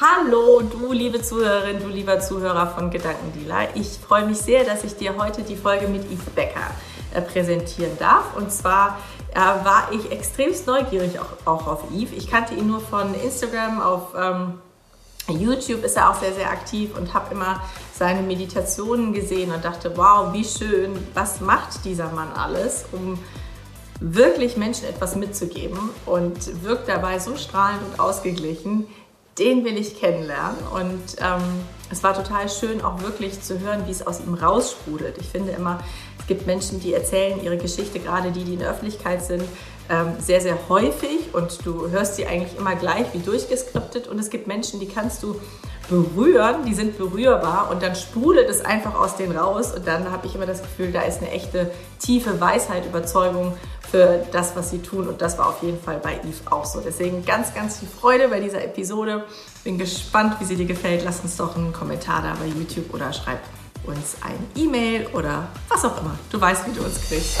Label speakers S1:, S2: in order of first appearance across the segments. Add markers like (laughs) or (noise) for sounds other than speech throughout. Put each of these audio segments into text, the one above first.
S1: Hallo, du liebe Zuhörerin, du lieber Zuhörer von Gedankendealer. Ich freue mich sehr, dass ich dir heute die Folge mit Yves Becker äh, präsentieren darf. Und zwar äh, war ich extremst neugierig auch, auch, auf Yves. Ich kannte ihn nur von Instagram, auf ähm, YouTube ist er auch sehr, sehr aktiv und habe immer seine Meditationen gesehen und dachte, wow, wie schön, was macht dieser Mann alles, um wirklich Menschen etwas mitzugeben und wirkt dabei so strahlend und ausgeglichen. Den will ich kennenlernen und ähm, es war total schön, auch wirklich zu hören, wie es aus ihm raussprudelt. Ich finde immer, es gibt Menschen, die erzählen ihre Geschichte, gerade die, die in der Öffentlichkeit sind, sehr, sehr häufig und du hörst sie eigentlich immer gleich wie durchgeskriptet. Und es gibt Menschen, die kannst du berühren, die sind berührbar und dann sprudelt es einfach aus denen raus und dann habe ich immer das Gefühl, da ist eine echte tiefe Weisheit, Überzeugung für das, was sie tun und das war auf jeden Fall bei Yves auch so. Deswegen ganz, ganz viel Freude bei dieser Episode. Bin gespannt, wie sie dir gefällt. Lass uns doch einen Kommentar da bei YouTube oder schreib uns ein E-Mail oder was auch immer. Du weißt, wie du uns kriegst.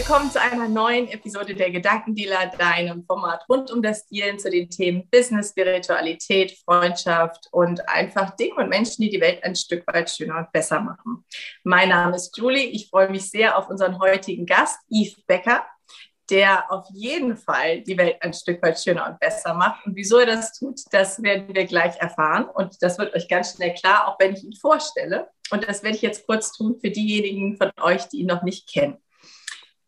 S1: Willkommen zu einer neuen Episode der Gedankendealer, deinem Format rund um das Dealen zu den Themen Business, Spiritualität, Freundschaft und einfach Dinge und Menschen, die die Welt ein Stück weit schöner und besser machen. Mein Name ist Julie. Ich freue mich sehr auf unseren heutigen Gast, Yves Becker, der auf jeden Fall die Welt ein Stück weit schöner und besser macht. Und wieso er das tut, das werden wir gleich erfahren. Und das wird euch ganz schnell klar, auch wenn ich ihn vorstelle. Und das werde ich jetzt kurz tun für diejenigen von euch, die ihn noch nicht kennen.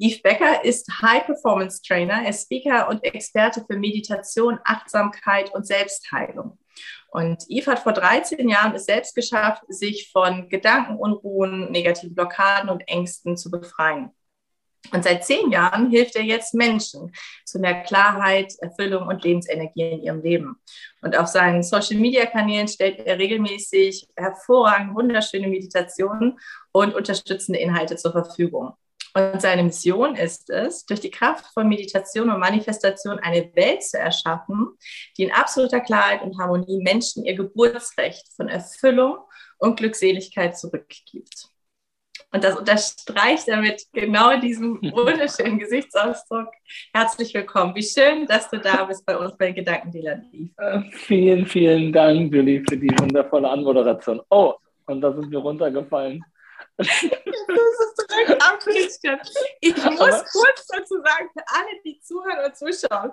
S1: Yves Becker ist High Performance Trainer, er ist Speaker und Experte für Meditation, Achtsamkeit und Selbstheilung. Und Yves hat vor 13 Jahren es selbst geschafft, sich von Gedankenunruhen, negativen Blockaden und Ängsten zu befreien. Und seit zehn Jahren hilft er jetzt Menschen zu mehr Klarheit, Erfüllung und Lebensenergie in ihrem Leben. Und auf seinen Social-Media-Kanälen stellt er regelmäßig hervorragend wunderschöne Meditationen und unterstützende Inhalte zur Verfügung. Und seine Mission ist es, durch die Kraft von Meditation und Manifestation eine Welt zu erschaffen, die in absoluter Klarheit und Harmonie Menschen ihr Geburtsrecht von Erfüllung und Glückseligkeit zurückgibt. Und das unterstreicht damit genau diesen (laughs) wunderschönen Gesichtsausdruck. Herzlich willkommen. Wie schön, dass du da bist bei uns bei Gedankendealer.
S2: Äh, vielen, vielen Dank, Julie, für die wundervolle Anmoderation. Oh, und da sind wir runtergefallen.
S1: Das ist direkt abgerichtet. Ich muss Aber kurz dazu sagen, für alle, die zuhören und zuschauen,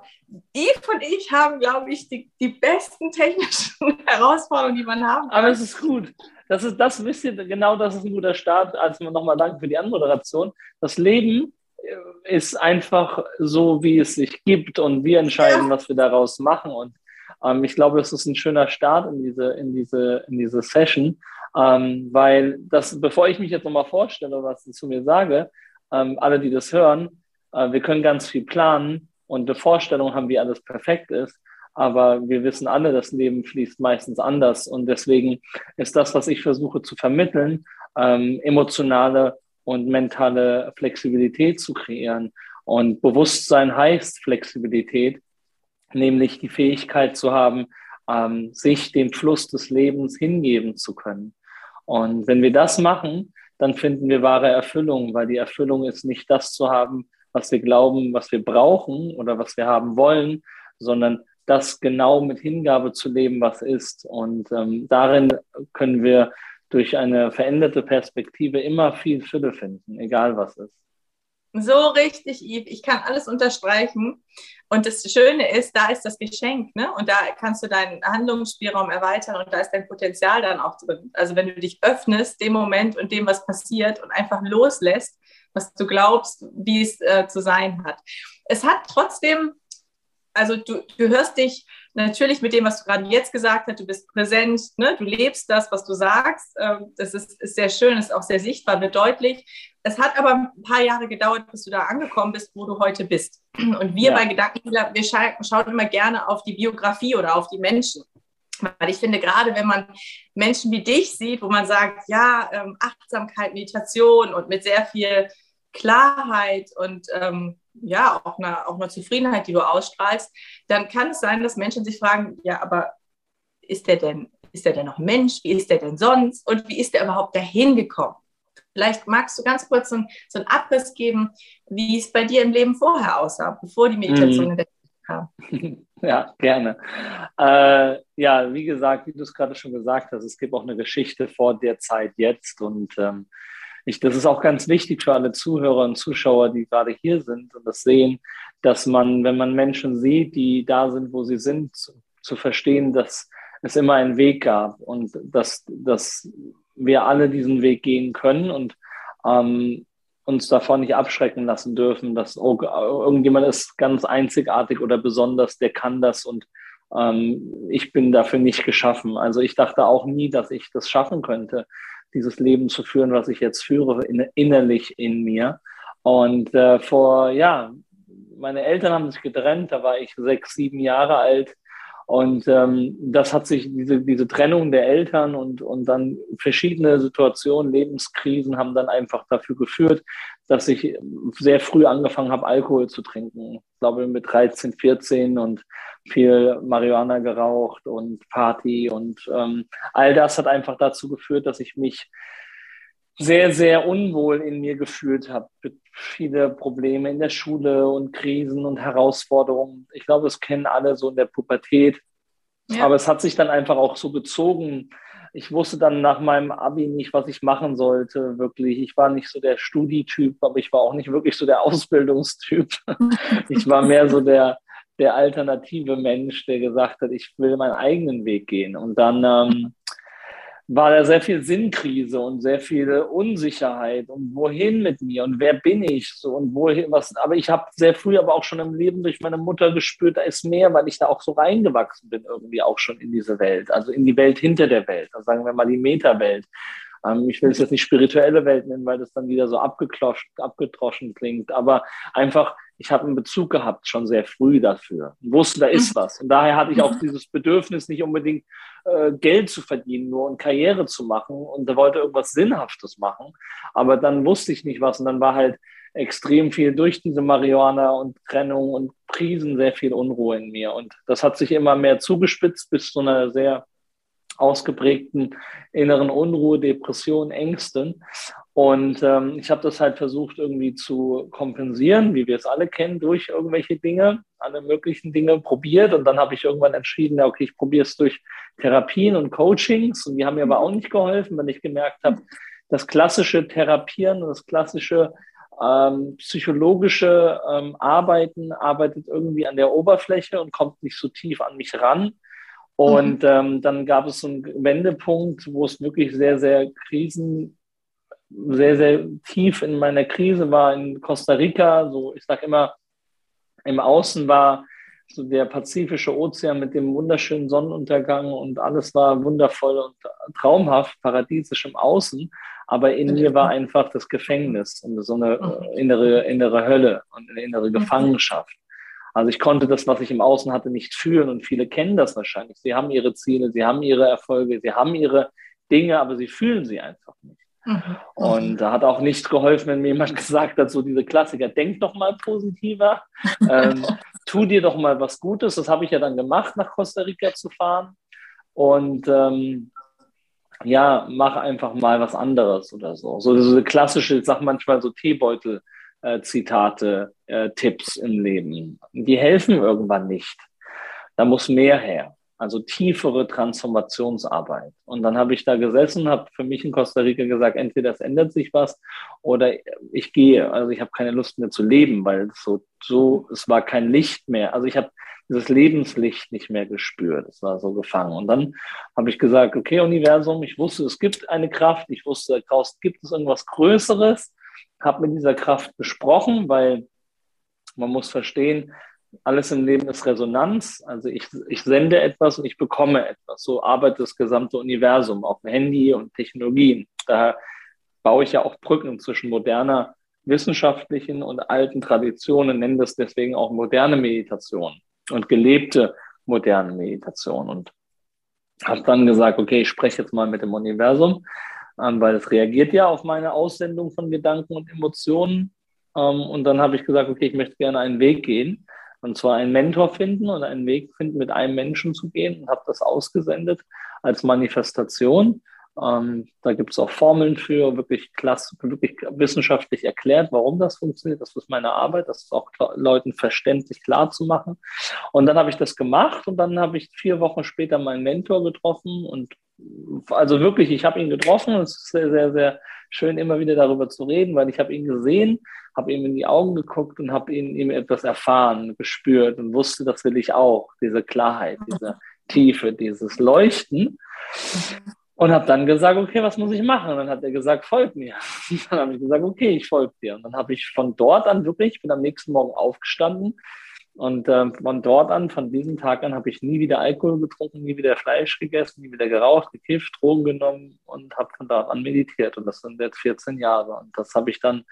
S1: Eve und ich haben, glaube ich, die, die besten technischen (laughs) Herausforderungen, die man haben
S2: kann. Aber es ist gut. Das ist das wisst ihr, genau das ist ein guter Start. Also nochmal danke für die Anmoderation. Das Leben äh, ist einfach so, wie es sich gibt und wir entscheiden, ja. was wir daraus machen. Und ähm, ich glaube, es ist ein schöner Start in diese, in diese, in diese Session. Ähm, weil das, bevor ich mich jetzt nochmal vorstelle, was ich zu mir sage, ähm, alle, die das hören, äh, wir können ganz viel planen und eine Vorstellung haben, wie alles perfekt ist. Aber wir wissen alle, das Leben fließt meistens anders. Und deswegen ist das, was ich versuche zu vermitteln, ähm, emotionale und mentale Flexibilität zu kreieren. Und Bewusstsein heißt Flexibilität, nämlich die Fähigkeit zu haben, ähm, sich dem Fluss des Lebens hingeben zu können. Und wenn wir das machen, dann finden wir wahre Erfüllung, weil die Erfüllung ist nicht das zu haben, was wir glauben, was wir brauchen oder was wir haben wollen, sondern das genau mit Hingabe zu leben, was ist. Und ähm, darin können wir durch eine veränderte Perspektive immer viel Fülle finden, egal was ist.
S1: So richtig, Yves. Ich kann alles unterstreichen. Und das Schöne ist, da ist das Geschenk, ne? Und da kannst du deinen Handlungsspielraum erweitern und da ist dein Potenzial dann auch drin. Also wenn du dich öffnest, dem Moment und dem, was passiert und einfach loslässt, was du glaubst, wie es äh, zu sein hat. Es hat trotzdem, also du, du hörst dich natürlich mit dem, was du gerade jetzt gesagt hast, du bist präsent, ne? du lebst das, was du sagst. Ähm, das ist, ist sehr schön, ist auch sehr sichtbar, wird deutlich. Es hat aber ein paar Jahre gedauert, bis du da angekommen bist, wo du heute bist. (clears throat) Und wir ja. bei Gedankenheiler, wir scha schauen immer gerne auf die Biografie oder auf die Menschen. Weil ich finde, gerade wenn man Menschen wie dich sieht, wo man sagt, ja, ähm, Achtsamkeit, Meditation und mit sehr viel Klarheit und ähm, ja, auch einer, auch einer Zufriedenheit, die du ausstrahlst, dann kann es sein, dass Menschen sich fragen, ja, aber ist der denn ist er denn noch Mensch? Wie ist er denn sonst? Und wie ist er überhaupt dahin gekommen? Vielleicht magst du ganz kurz so, ein, so einen Abriss geben, wie es bei dir im Leben vorher aussah, bevor die Meditation mhm. in der kam. (laughs)
S2: Ja, gerne. Äh, ja, wie gesagt, wie du es gerade schon gesagt hast, es gibt auch eine Geschichte vor der Zeit jetzt und ähm, ich, das ist auch ganz wichtig für alle Zuhörer und Zuschauer, die gerade hier sind und das sehen, dass man, wenn man Menschen sieht, die da sind, wo sie sind, zu, zu verstehen, dass es immer einen Weg gab und dass, dass wir alle diesen Weg gehen können und ähm, uns davon nicht abschrecken lassen dürfen, dass oh, irgendjemand ist ganz einzigartig oder besonders, der kann das und ähm, ich bin dafür nicht geschaffen. Also ich dachte auch nie, dass ich das schaffen könnte, dieses Leben zu führen, was ich jetzt führe, in, innerlich in mir. Und äh, vor, ja, meine Eltern haben sich getrennt, da war ich sechs, sieben Jahre alt. Und ähm, das hat sich, diese, diese Trennung der Eltern und, und dann verschiedene Situationen, Lebenskrisen haben dann einfach dafür geführt, dass ich sehr früh angefangen habe, Alkohol zu trinken. Ich glaube mit 13, 14 und viel Marihuana geraucht und Party und ähm, all das hat einfach dazu geführt, dass ich mich sehr, sehr unwohl in mir gefühlt habe. Viele Probleme in der Schule und Krisen und Herausforderungen. Ich glaube, das kennen alle so in der Pubertät. Ja. Aber es hat sich dann einfach auch so gezogen. Ich wusste dann nach meinem Abi nicht, was ich machen sollte, wirklich. Ich war nicht so der Studietyp, aber ich war auch nicht wirklich so der (laughs) Ausbildungstyp. (laughs) ich war mehr so der, der alternative Mensch, der gesagt hat, ich will meinen eigenen Weg gehen. Und dann ähm, war da sehr viel Sinnkrise und sehr viel Unsicherheit und wohin mit mir und wer bin ich so und wohin was. Aber ich habe sehr früh aber auch schon im Leben durch meine Mutter gespürt, da ist mehr, weil ich da auch so reingewachsen bin irgendwie auch schon in diese Welt, also in die Welt hinter der Welt, also sagen wir mal die Meta-Welt. Ähm, ich will es jetzt nicht spirituelle Welt nennen, weil das dann wieder so abgetroschen klingt, aber einfach ich habe einen Bezug gehabt schon sehr früh dafür. Ich wusste, da ist mhm. was. Und daher hatte ich auch mhm. dieses Bedürfnis, nicht unbedingt äh, Geld zu verdienen, nur und Karriere zu machen. Und da wollte irgendwas Sinnhaftes machen. Aber dann wusste ich nicht was. Und dann war halt extrem viel durch diese Marihuana und Trennung und Prisen sehr viel Unruhe in mir. Und das hat sich immer mehr zugespitzt bis zu einer sehr ausgeprägten inneren Unruhe, Depression, Ängsten. Und ähm, ich habe das halt versucht irgendwie zu kompensieren, wie wir es alle kennen, durch irgendwelche Dinge, alle möglichen Dinge probiert. Und dann habe ich irgendwann entschieden, ja, okay, ich probiere es durch Therapien und Coachings. Und die haben mir aber auch nicht geholfen, wenn ich gemerkt habe, das klassische Therapieren das klassische ähm, psychologische ähm, Arbeiten arbeitet irgendwie an der Oberfläche und kommt nicht so tief an mich ran. Und mhm. ähm, dann gab es so einen Wendepunkt, wo es wirklich sehr, sehr krisen sehr, sehr tief in meiner Krise war in Costa Rica. So, ich sage immer, im Außen war so der Pazifische Ozean mit dem wunderschönen Sonnenuntergang und alles war wundervoll und traumhaft, paradiesisch im Außen. Aber in mir war einfach das Gefängnis und so eine mhm. innere, innere Hölle und eine innere mhm. Gefangenschaft. Also ich konnte das, was ich im Außen hatte, nicht fühlen und viele kennen das wahrscheinlich. Sie haben ihre Ziele, sie haben ihre Erfolge, sie haben ihre Dinge, aber sie fühlen sie einfach nicht. Mhm. Und da hat auch nichts geholfen, wenn mir jemand (laughs) gesagt hat, so diese Klassiker, denk doch mal positiver, ähm, (laughs) tu dir doch mal was Gutes. Das habe ich ja dann gemacht, nach Costa Rica zu fahren. Und ähm, ja, mach einfach mal was anderes oder so. So diese klassische, ich sage manchmal so Teebeutel-Zitate, äh, äh, Tipps im Leben. Die helfen irgendwann nicht. Da muss mehr her also tiefere Transformationsarbeit. Und dann habe ich da gesessen, habe für mich in Costa Rica gesagt, entweder es ändert sich was oder ich gehe. Also ich habe keine Lust mehr zu leben, weil so, so, es war kein Licht mehr. Also ich habe dieses Lebenslicht nicht mehr gespürt. Es war so gefangen. Und dann habe ich gesagt, okay, Universum, ich wusste, es gibt eine Kraft. Ich wusste, draußen gibt es irgendwas Größeres. Habe mit dieser Kraft besprochen, weil man muss verstehen, alles im Leben ist Resonanz. Also ich, ich sende etwas und ich bekomme etwas. So arbeitet das gesamte Universum auf dem Handy und Technologien. Da baue ich ja auch Brücken zwischen moderner wissenschaftlichen und alten Traditionen, nennen das deswegen auch moderne Meditation und gelebte moderne Meditation. Und habe dann gesagt, okay, ich spreche jetzt mal mit dem Universum, ähm, weil es reagiert ja auf meine Aussendung von Gedanken und Emotionen. Ähm, und dann habe ich gesagt, okay, ich möchte gerne einen Weg gehen und zwar einen Mentor finden und einen Weg finden, mit einem Menschen zu gehen und habe das ausgesendet als Manifestation. Ähm, da gibt es auch Formeln für, wirklich klasse, wirklich wissenschaftlich erklärt, warum das funktioniert. Das ist meine Arbeit, das ist auch Leuten verständlich klar zu machen. Und dann habe ich das gemacht und dann habe ich vier Wochen später meinen Mentor getroffen und also wirklich, ich habe ihn getroffen. Es ist sehr, sehr, sehr schön, immer wieder darüber zu reden, weil ich habe ihn gesehen, habe ihm in die Augen geguckt und habe ihn ihm etwas erfahren, gespürt und wusste, das will ich auch, diese Klarheit, diese Tiefe, dieses Leuchten. Und habe dann gesagt, okay, was muss ich machen? Und dann hat er gesagt, folg mir. Und (laughs) dann habe ich gesagt, okay, ich folge dir. Und dann habe ich von dort an wirklich, bin am nächsten Morgen aufgestanden. Und äh, von dort an, von diesem Tag an, habe ich nie wieder Alkohol getrunken, nie wieder Fleisch gegessen, nie wieder geraucht, gekifft, Drogen genommen und habe von dort an meditiert. Und das sind jetzt 14 Jahre. Und das habe ich dann,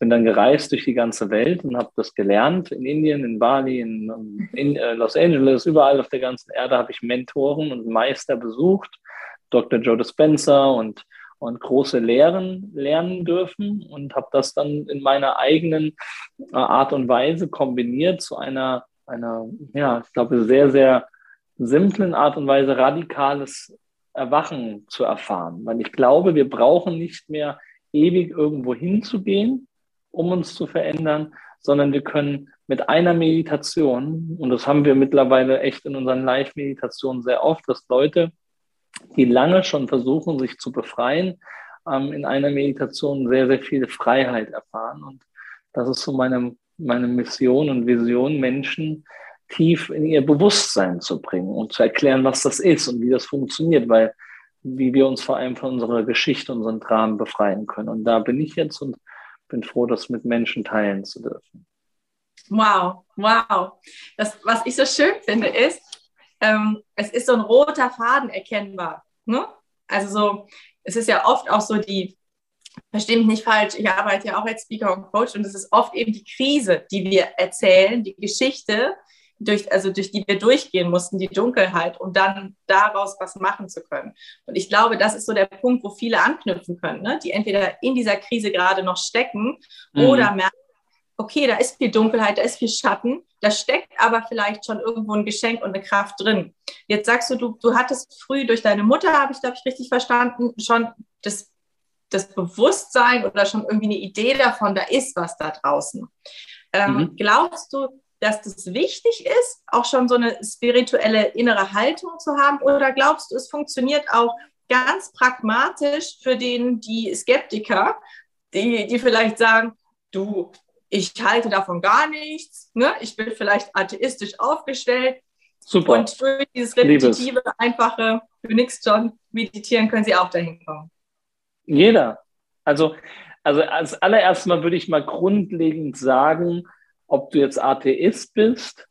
S2: bin dann gereist durch die ganze Welt und habe das gelernt. In Indien, in Bali, in, in äh, Los Angeles, überall auf der ganzen Erde habe ich Mentoren und Meister besucht Dr. Joe Dispenza und, und große Lehren lernen dürfen und habe das dann in meiner eigenen äh, Art und Weise kombiniert zu einer, einer ja, ich glaube, sehr, sehr simplen Art und Weise radikales Erwachen zu erfahren. Weil ich glaube, wir brauchen nicht mehr ewig irgendwo hinzugehen, um uns zu verändern, sondern wir können mit einer Meditation, und das haben wir mittlerweile echt in unseren Live-Meditationen sehr oft, dass Leute die lange schon versuchen, sich zu befreien, ähm, in einer Meditation sehr, sehr viel Freiheit erfahren. Und das ist so meine, meine Mission und Vision, Menschen tief in ihr Bewusstsein zu bringen und zu erklären, was das ist und wie das funktioniert, weil wie wir uns vor allem von unserer Geschichte, unseren Dramen befreien können. Und da bin ich jetzt und bin froh, das mit Menschen teilen zu dürfen.
S1: Wow, wow. Das, was ich so schön finde, ist, ähm, es ist so ein roter Faden erkennbar. Ne? Also so, es ist ja oft auch so die, verstehe mich nicht falsch, ich arbeite ja auch als Speaker und Coach und es ist oft eben die Krise, die wir erzählen, die Geschichte, durch, also durch die wir durchgehen mussten, die Dunkelheit, um dann daraus was machen zu können. Und ich glaube, das ist so der Punkt, wo viele anknüpfen können, ne? die entweder in dieser Krise gerade noch stecken mhm. oder merken, okay, da ist viel Dunkelheit, da ist viel Schatten, da steckt aber vielleicht schon irgendwo ein Geschenk und eine Kraft drin. Jetzt sagst du, du, du hattest früh durch deine Mutter, habe ich, glaube ich, richtig verstanden, schon das, das Bewusstsein oder schon irgendwie eine Idee davon, da ist was da draußen. Ähm, mhm. Glaubst du, dass das wichtig ist, auch schon so eine spirituelle innere Haltung zu haben? Oder glaubst du, es funktioniert auch ganz pragmatisch für den, die Skeptiker, die, die vielleicht sagen, du, ich halte davon gar nichts, ne? ich bin vielleicht atheistisch aufgestellt. Super. Und durch dieses repetitive, Liebes. einfache, für nichts schon meditieren, können Sie auch dahin kommen.
S2: Jeder. Also, also als allererstes mal würde ich mal grundlegend sagen, ob du jetzt Atheist bist,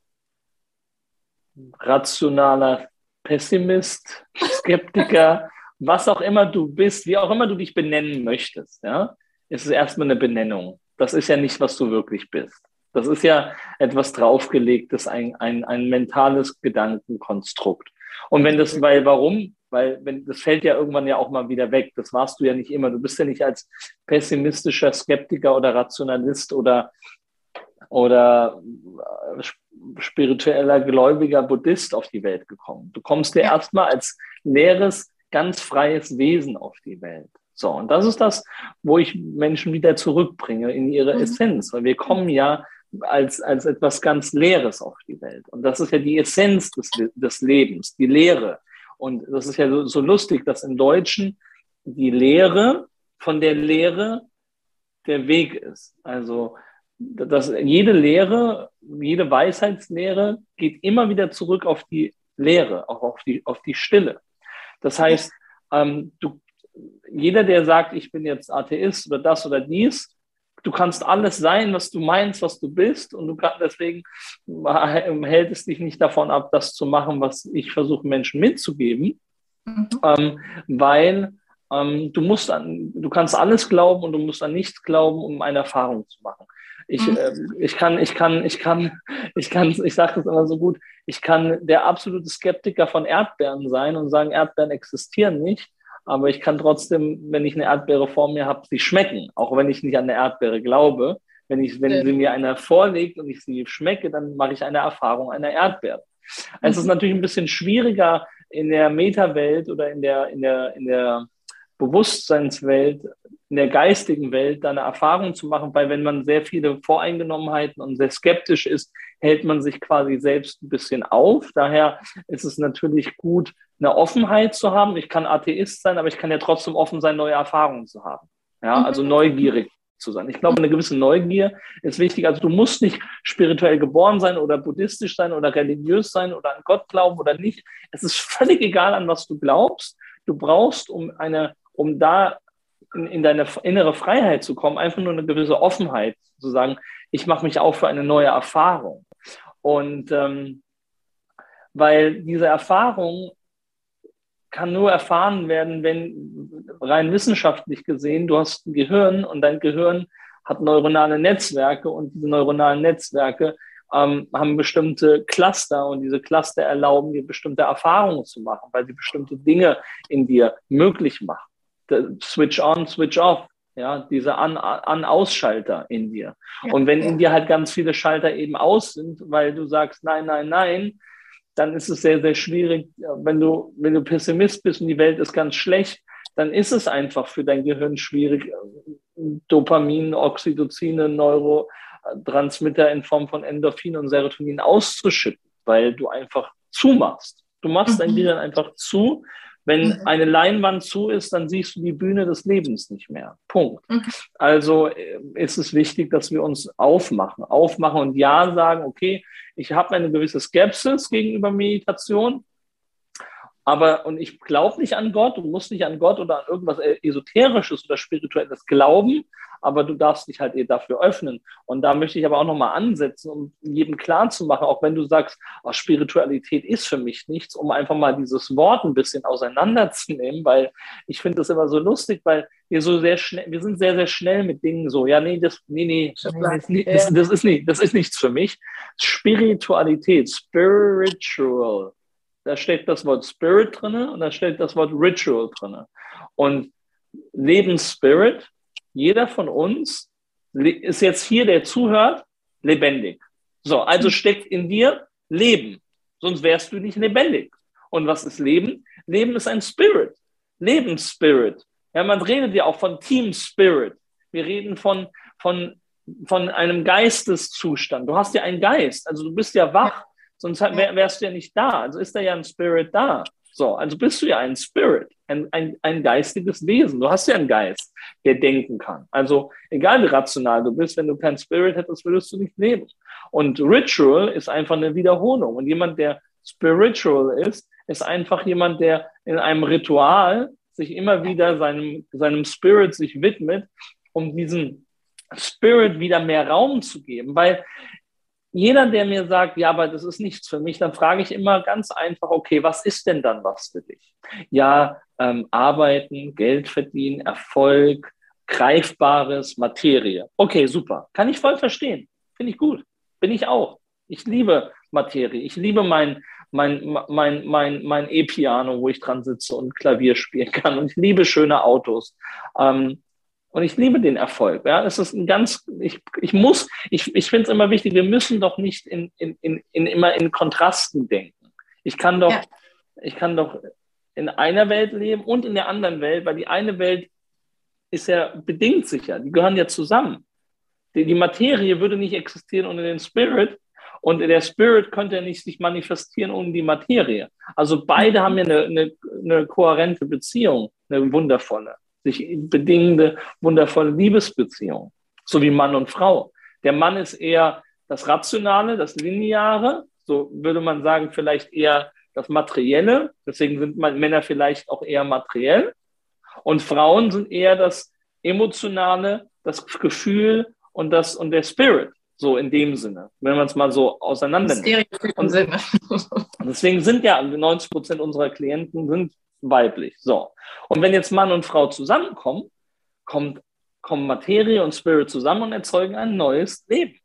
S2: rationaler Pessimist, Skeptiker, (laughs) was auch immer du bist, wie auch immer du dich benennen möchtest, ja, ist es erstmal eine Benennung das ist ja nicht, was du wirklich bist. Das ist ja etwas draufgelegtes, ein, ein, ein mentales Gedankenkonstrukt. Und wenn das, weil warum? Weil wenn, das fällt ja irgendwann ja auch mal wieder weg. Das warst du ja nicht immer. Du bist ja nicht als pessimistischer Skeptiker oder Rationalist oder, oder äh, spiritueller gläubiger Buddhist auf die Welt gekommen. Du kommst ja erstmal als leeres, ganz freies Wesen auf die Welt. So, und das ist das, wo ich Menschen wieder zurückbringe in ihre mhm. Essenz, weil wir kommen ja als, als etwas ganz Leeres auf die Welt. Und das ist ja die Essenz des, des Lebens, die Lehre. Und das ist ja so, so lustig, dass im Deutschen die Lehre von der Lehre der Weg ist. Also, dass jede Lehre, jede Weisheitslehre geht immer wieder zurück auf die Lehre, auch auf die, auf die Stille. Das heißt, ähm, du, jeder, der sagt, ich bin jetzt Atheist oder das oder dies, du kannst alles sein, was du meinst, was du bist, und du kannst deswegen (laughs) hält es dich nicht davon ab, das zu machen, was ich versuche, Menschen mitzugeben, mhm. ähm, weil ähm, du musst an, du kannst alles glauben und du musst an nichts glauben, um eine Erfahrung zu machen. Ich, mhm. äh, ich kann, ich kann, ich kann, (laughs) ich kann, ich sage das immer so gut, ich kann der absolute Skeptiker von Erdbeeren sein und sagen, Erdbeeren existieren nicht aber ich kann trotzdem, wenn ich eine Erdbeere vor mir habe, sie schmecken, auch wenn ich nicht an eine Erdbeere glaube. Wenn, ich, wenn ja. sie mir einer vorlegt und ich sie schmecke, dann mache ich eine Erfahrung einer Erdbeere. Mhm. Es ist mhm. natürlich ein bisschen schwieriger, in der Meta-Welt oder in der, in der, in der Bewusstseinswelt, in der geistigen Welt da eine Erfahrung zu machen, weil wenn man sehr viele Voreingenommenheiten und sehr skeptisch ist, hält man sich quasi selbst ein bisschen auf. Daher ist es natürlich gut, eine Offenheit zu haben. Ich kann Atheist sein, aber ich kann ja trotzdem offen sein, neue Erfahrungen zu haben. Ja, also mhm. neugierig zu sein. Ich glaube, eine gewisse Neugier ist wichtig. Also du musst nicht spirituell geboren sein oder buddhistisch sein oder religiös sein oder an Gott glauben oder nicht. Es ist völlig egal, an was du glaubst. Du brauchst, um eine, um da in, in deine innere Freiheit zu kommen, einfach nur eine gewisse Offenheit zu sagen, ich mache mich auf für eine neue Erfahrung. Und ähm, weil diese Erfahrung kann nur erfahren werden, wenn rein wissenschaftlich gesehen, du hast ein Gehirn und dein Gehirn hat neuronale Netzwerke und diese neuronalen Netzwerke ähm, haben bestimmte Cluster und diese Cluster erlauben dir bestimmte Erfahrungen zu machen, weil sie bestimmte Dinge in dir möglich machen. Switch on, switch off, ja, diese An-Ausschalter in dir. Ja, und wenn ja. in dir halt ganz viele Schalter eben aus sind, weil du sagst, nein, nein, nein, dann ist es sehr, sehr schwierig. Wenn du, wenn du Pessimist bist und die Welt ist ganz schlecht, dann ist es einfach für dein Gehirn schwierig, Dopamin, Oxytocine, Neurotransmitter in Form von Endorphin und Serotonin auszuschütten, weil du einfach zumachst. Du machst dein mhm. Gehirn einfach zu wenn mhm. eine Leinwand zu ist, dann siehst du die Bühne des Lebens nicht mehr. Punkt. Mhm. Also äh, ist es wichtig, dass wir uns aufmachen, aufmachen und ja sagen, okay, ich habe eine gewisse Skepsis gegenüber Meditation, aber, und ich glaube nicht an Gott, du musst nicht an Gott oder an irgendwas Esoterisches oder Spirituelles glauben, aber du darfst dich halt dafür öffnen. Und da möchte ich aber auch nochmal ansetzen, um jedem klar zu machen, auch wenn du sagst, oh, Spiritualität ist für mich nichts, um einfach mal dieses Wort ein bisschen auseinanderzunehmen, weil ich finde das immer so lustig, weil wir so sehr schnell, wir sind sehr, sehr schnell mit Dingen so, ja, nee, das, nee, nee, das, das, das ist nicht, das ist nichts für mich. Spiritualität, spiritual, da steht das Wort Spirit drin und da steht das Wort Ritual drin. Und Lebensspirit jeder von uns ist jetzt hier, der zuhört, lebendig. So, also hm. steckt in dir Leben. Sonst wärst du nicht lebendig. Und was ist Leben? Leben ist ein Spirit. Lebensspirit. Ja, man redet ja auch von Team Spirit. Wir reden von, von, von einem Geisteszustand. Du hast ja einen Geist, also du bist ja wach, sonst wärst du ja nicht da. Also ist da ja ein Spirit da. So, also bist du ja ein Spirit, ein, ein, ein geistiges Wesen. Du hast ja einen Geist, der denken kann. Also egal wie rational du bist, wenn du kein Spirit hättest, würdest du nicht leben. Und Ritual ist einfach eine Wiederholung. Und jemand, der spiritual ist, ist einfach jemand, der in einem Ritual sich immer wieder seinem, seinem Spirit sich widmet, um diesen Spirit wieder mehr Raum zu geben. Weil jeder, der mir sagt, ja, aber das ist nichts für mich, dann frage ich immer ganz einfach, okay, was ist denn dann was für dich? Ja, ähm, arbeiten, Geld verdienen, Erfolg, greifbares Materie. Okay, super. Kann ich voll verstehen. Finde ich gut. Bin ich auch. Ich liebe Materie. Ich liebe mein, mein, mein, mein, mein E-Piano, wo ich dran sitze und Klavier spielen kann. Und ich liebe schöne Autos. Ähm, und ich liebe den Erfolg. Ja, es ist ein ganz, ich, ich muss, ich, ich finde es immer wichtig, wir müssen doch nicht in, in, in, in immer in Kontrasten denken. Ich kann doch, ja. ich kann doch in einer Welt leben und in der anderen Welt, weil die eine Welt ist ja bedingt sicher, die gehören ja zusammen. Die, die Materie würde nicht existieren ohne den Spirit und der Spirit könnte ja nicht sich manifestieren ohne die Materie. Also beide haben ja eine, eine, eine kohärente Beziehung, eine wundervolle sich bedingende, wundervolle Liebesbeziehung, so wie Mann und Frau. Der Mann ist eher das Rationale, das Lineare, so würde man sagen, vielleicht eher das Materielle. Deswegen sind Männer vielleicht auch eher materiell. Und Frauen sind eher das Emotionale, das Gefühl und das und der Spirit. So in dem Sinne, wenn man es mal so auseinander nimmt. Und, deswegen sind ja 90 Prozent unserer Klienten sind weiblich. So. Und wenn jetzt Mann und Frau zusammenkommen, kommt, kommen Materie und Spirit zusammen und erzeugen ein neues Leben.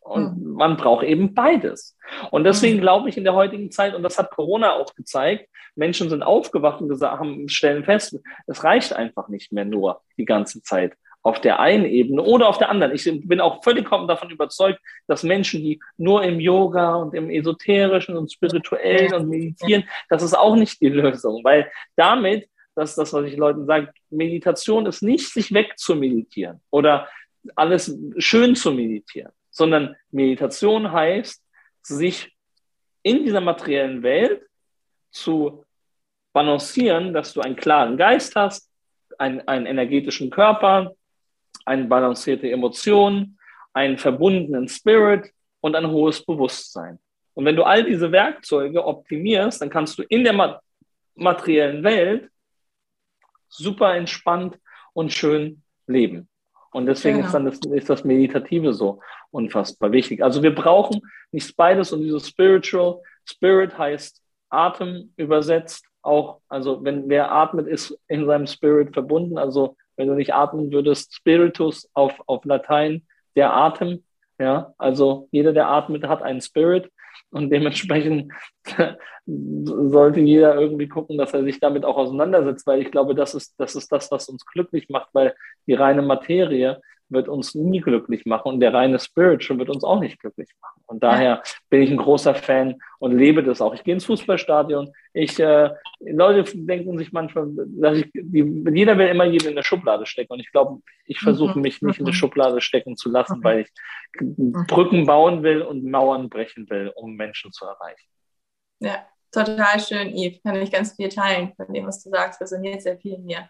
S2: Und mhm. man braucht eben beides. Und deswegen mhm. glaube ich in der heutigen Zeit, und das hat Corona auch gezeigt, Menschen sind aufgewacht und gesagt, haben, stellen fest, es reicht einfach nicht mehr nur die ganze Zeit auf der einen Ebene oder auf der anderen. Ich bin auch völlig davon überzeugt, dass Menschen, die nur im Yoga und im Esoterischen und Spirituellen und meditieren, das ist auch nicht die Lösung, weil damit, das ist das, was ich Leuten sage, Meditation ist nicht, sich wegzumeditieren oder alles schön zu meditieren, sondern Meditation heißt, sich in dieser materiellen Welt zu balancieren, dass du einen klaren Geist hast, einen, einen energetischen Körper, eine balancierte Emotion, einen verbundenen Spirit und ein hohes Bewusstsein. Und wenn du all diese Werkzeuge optimierst, dann kannst du in der materiellen Welt super entspannt und schön leben. Und deswegen genau. ist dann das, ist das Meditative so unfassbar wichtig. Also wir brauchen nicht beides und dieses Spiritual. Spirit heißt Atem übersetzt auch, also wenn wer atmet, ist in seinem Spirit verbunden. Also wenn du nicht atmen würdest, Spiritus auf, auf Latein, der Atem. Ja, also jeder, der atmet, hat einen Spirit. Und dementsprechend (laughs) sollte jeder irgendwie gucken, dass er sich damit auch auseinandersetzt, weil ich glaube, das ist, das ist das, was uns glücklich macht, weil die reine Materie wird uns nie glücklich machen und der reine Spiritual wird uns auch nicht glücklich machen. Und daher bin ich ein großer Fan und lebe das auch. Ich gehe ins Fußballstadion. Ich, äh, Leute denken sich manchmal, dass ich, die, jeder will immer jeden in der Schublade stecken. Und ich glaube, ich versuche mhm. mich nicht in der mhm. Schublade stecken zu lassen, mhm. weil ich Brücken bauen will und Mauern brechen will, um Menschen zu erreichen.
S1: Ja, Total schön, Yves. Kann ich ganz viel teilen von dem, was du sagst. Resoniert sehr viel in mir.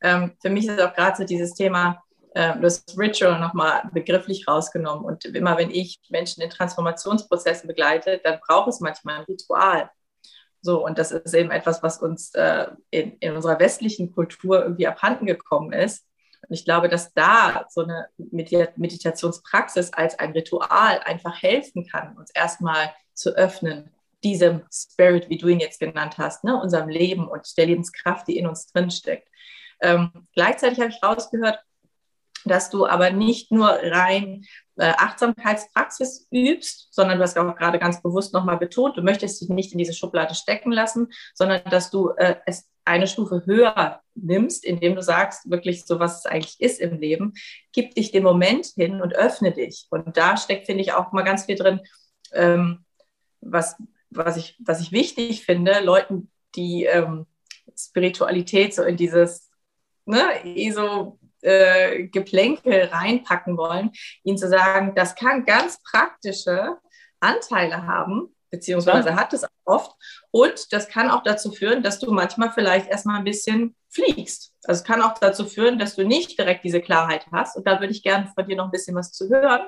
S1: Ähm, für mich ist auch gerade so dieses Thema äh, das Ritual nochmal begrifflich rausgenommen. Und immer wenn ich Menschen in Transformationsprozessen begleite, dann braucht es manchmal ein Ritual. So, und das ist eben etwas, was uns äh, in, in unserer westlichen Kultur irgendwie abhanden gekommen ist. Und ich glaube, dass da so eine Meditationspraxis als ein Ritual einfach helfen kann, uns erstmal zu öffnen, diesem Spirit, wie du ihn jetzt genannt hast, ne, unserem Leben und der Lebenskraft, die in uns drinsteckt. Ähm, gleichzeitig habe ich rausgehört, dass du aber nicht nur rein äh, Achtsamkeitspraxis übst, sondern du hast auch gerade ganz bewusst nochmal betont, du möchtest dich nicht in diese Schublade stecken lassen, sondern dass du äh, es eine Stufe höher nimmst, indem du sagst, wirklich so, was es eigentlich ist im Leben, gib dich dem Moment hin und öffne dich. Und da steckt, finde ich, auch mal ganz viel drin, ähm, was, was, ich, was ich wichtig finde, Leuten, die ähm, Spiritualität so in dieses ne, eh so äh, Geplänkel reinpacken wollen, ihnen zu sagen, das kann ganz praktische Anteile haben, beziehungsweise hat es oft. Und das kann auch dazu führen, dass du manchmal vielleicht erstmal ein bisschen fliegst. Also es kann auch dazu führen, dass du nicht direkt diese Klarheit hast. Und da würde ich gerne von dir noch ein bisschen was zu hören.